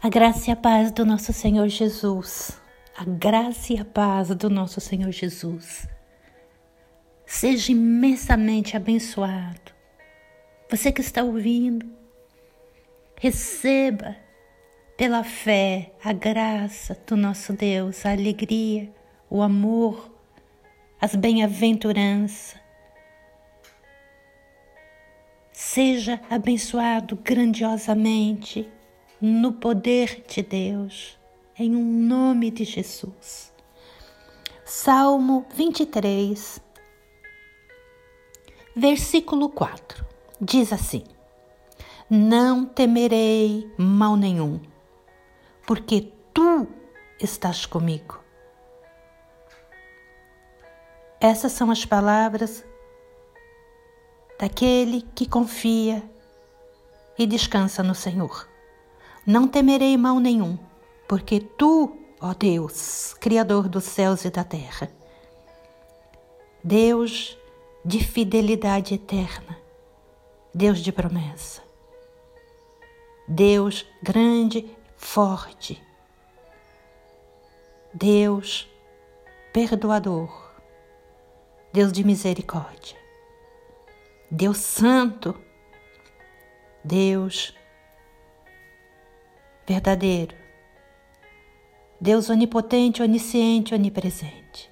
A graça e a paz do nosso Senhor Jesus. A graça e a paz do nosso Senhor Jesus. Seja imensamente abençoado. Você que está ouvindo, receba pela fé a graça do nosso Deus, a alegria, o amor, as bem-aventuranças. Seja abençoado grandiosamente no poder de Deus, em um nome de Jesus. Salmo 23, versículo 4, diz assim: Não temerei mal nenhum, porque tu estás comigo. Essas são as palavras daquele que confia e descansa no Senhor. Não temerei mal nenhum, porque tu, ó Deus, Criador dos céus e da terra, Deus de fidelidade eterna, Deus de promessa, Deus grande, forte, Deus perdoador, Deus de misericórdia, Deus santo, Deus verdadeiro. Deus onipotente, onisciente, onipresente.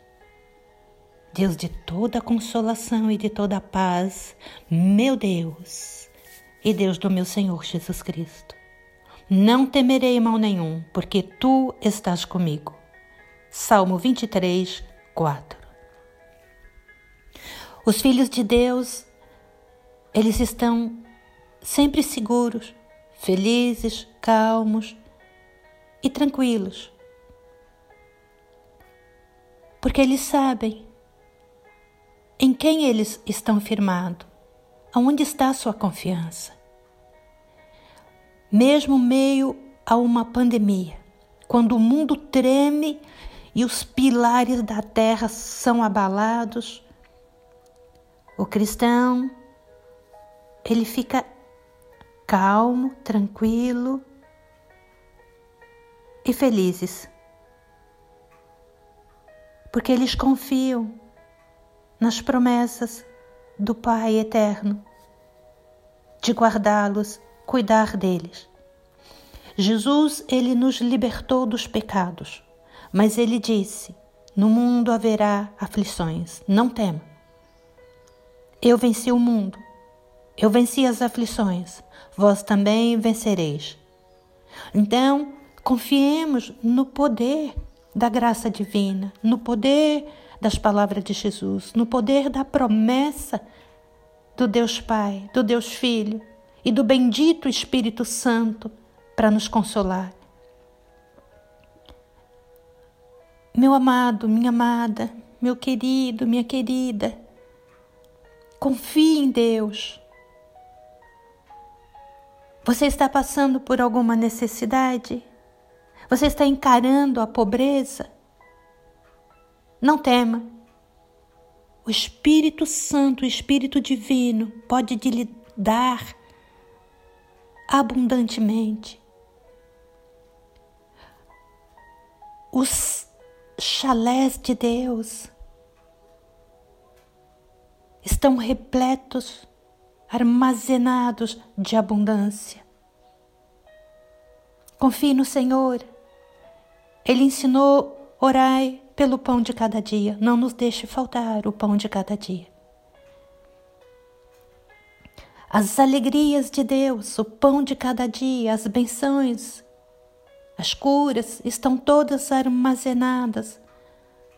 Deus de toda consolação e de toda paz, meu Deus e Deus do meu Senhor Jesus Cristo. Não temerei mal nenhum, porque tu estás comigo. Salmo 23, 4. Os filhos de Deus, eles estão sempre seguros, felizes, calmos e tranquilos. Porque eles sabem em quem eles estão firmados, aonde está a sua confiança. Mesmo meio a uma pandemia, quando o mundo treme e os pilares da terra são abalados, o cristão ele fica calmo, tranquilo e felizes. Porque eles confiam nas promessas do Pai eterno de guardá-los, cuidar deles. Jesus, ele nos libertou dos pecados, mas ele disse: No mundo haverá aflições, não tema. Eu venci o mundo, eu venci as aflições, vós também vencereis. Então, Confiemos no poder da graça divina, no poder das palavras de Jesus, no poder da promessa do Deus Pai, do Deus Filho e do bendito Espírito Santo para nos consolar. Meu amado, minha amada, meu querido, minha querida, confie em Deus. Você está passando por alguma necessidade? Você está encarando a pobreza? Não tema. O Espírito Santo, o Espírito Divino, pode lhe dar abundantemente. Os chalés de Deus estão repletos, armazenados de abundância. Confie no Senhor. Ele ensinou: orai pelo pão de cada dia, não nos deixe faltar o pão de cada dia. As alegrias de Deus, o pão de cada dia, as benções, as curas estão todas armazenadas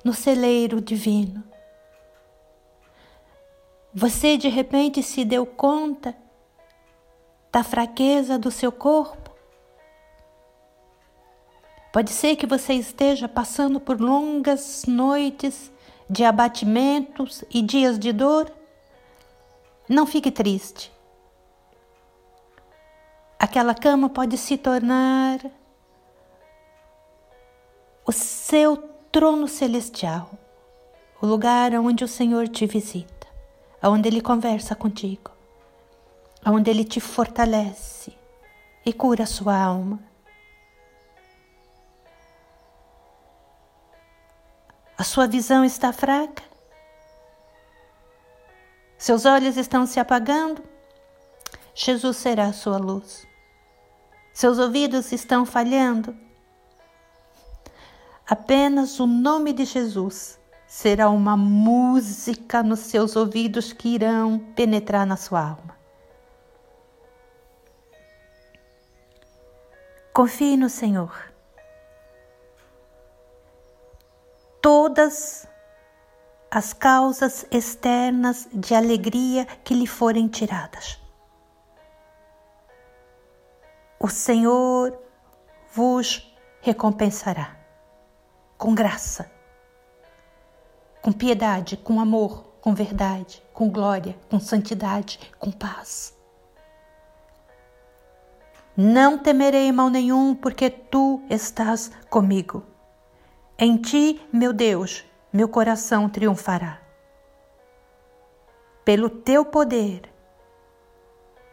no celeiro divino. Você de repente se deu conta da fraqueza do seu corpo? Pode ser que você esteja passando por longas noites de abatimentos e dias de dor. Não fique triste. Aquela cama pode se tornar o seu trono celestial, o lugar onde o Senhor te visita, onde Ele conversa contigo, onde Ele te fortalece e cura a sua alma. A sua visão está fraca? Seus olhos estão se apagando? Jesus será a sua luz. Seus ouvidos estão falhando? Apenas o nome de Jesus será uma música nos seus ouvidos que irão penetrar na sua alma. Confie no Senhor. Todas as causas externas de alegria que lhe forem tiradas. O Senhor vos recompensará com graça, com piedade, com amor, com verdade, com glória, com santidade, com paz. Não temerei mal nenhum, porque tu estás comigo. Em ti, meu Deus, meu coração triunfará. Pelo teu poder,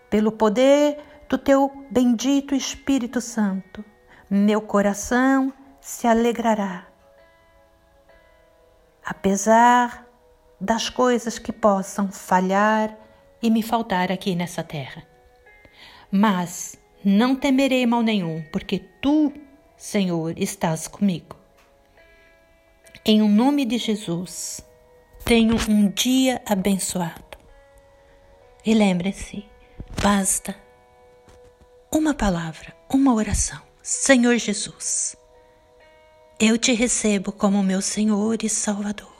pelo poder do teu bendito Espírito Santo, meu coração se alegrará. Apesar das coisas que possam falhar e me faltar aqui nessa terra. Mas não temerei mal nenhum, porque tu, Senhor, estás comigo. Em o nome de Jesus, tenham um dia abençoado. E lembre-se, basta uma palavra, uma oração. Senhor Jesus, eu te recebo como meu Senhor e Salvador.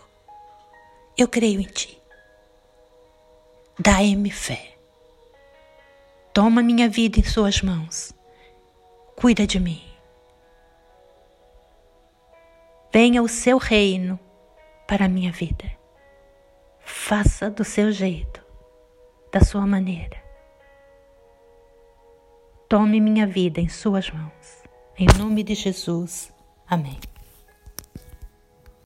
Eu creio em ti. Dai-me fé. Toma minha vida em Suas mãos. Cuida de mim. Venha o seu reino para a minha vida. Faça do seu jeito, da sua maneira. Tome minha vida em Suas mãos. Em nome de Jesus. Amém.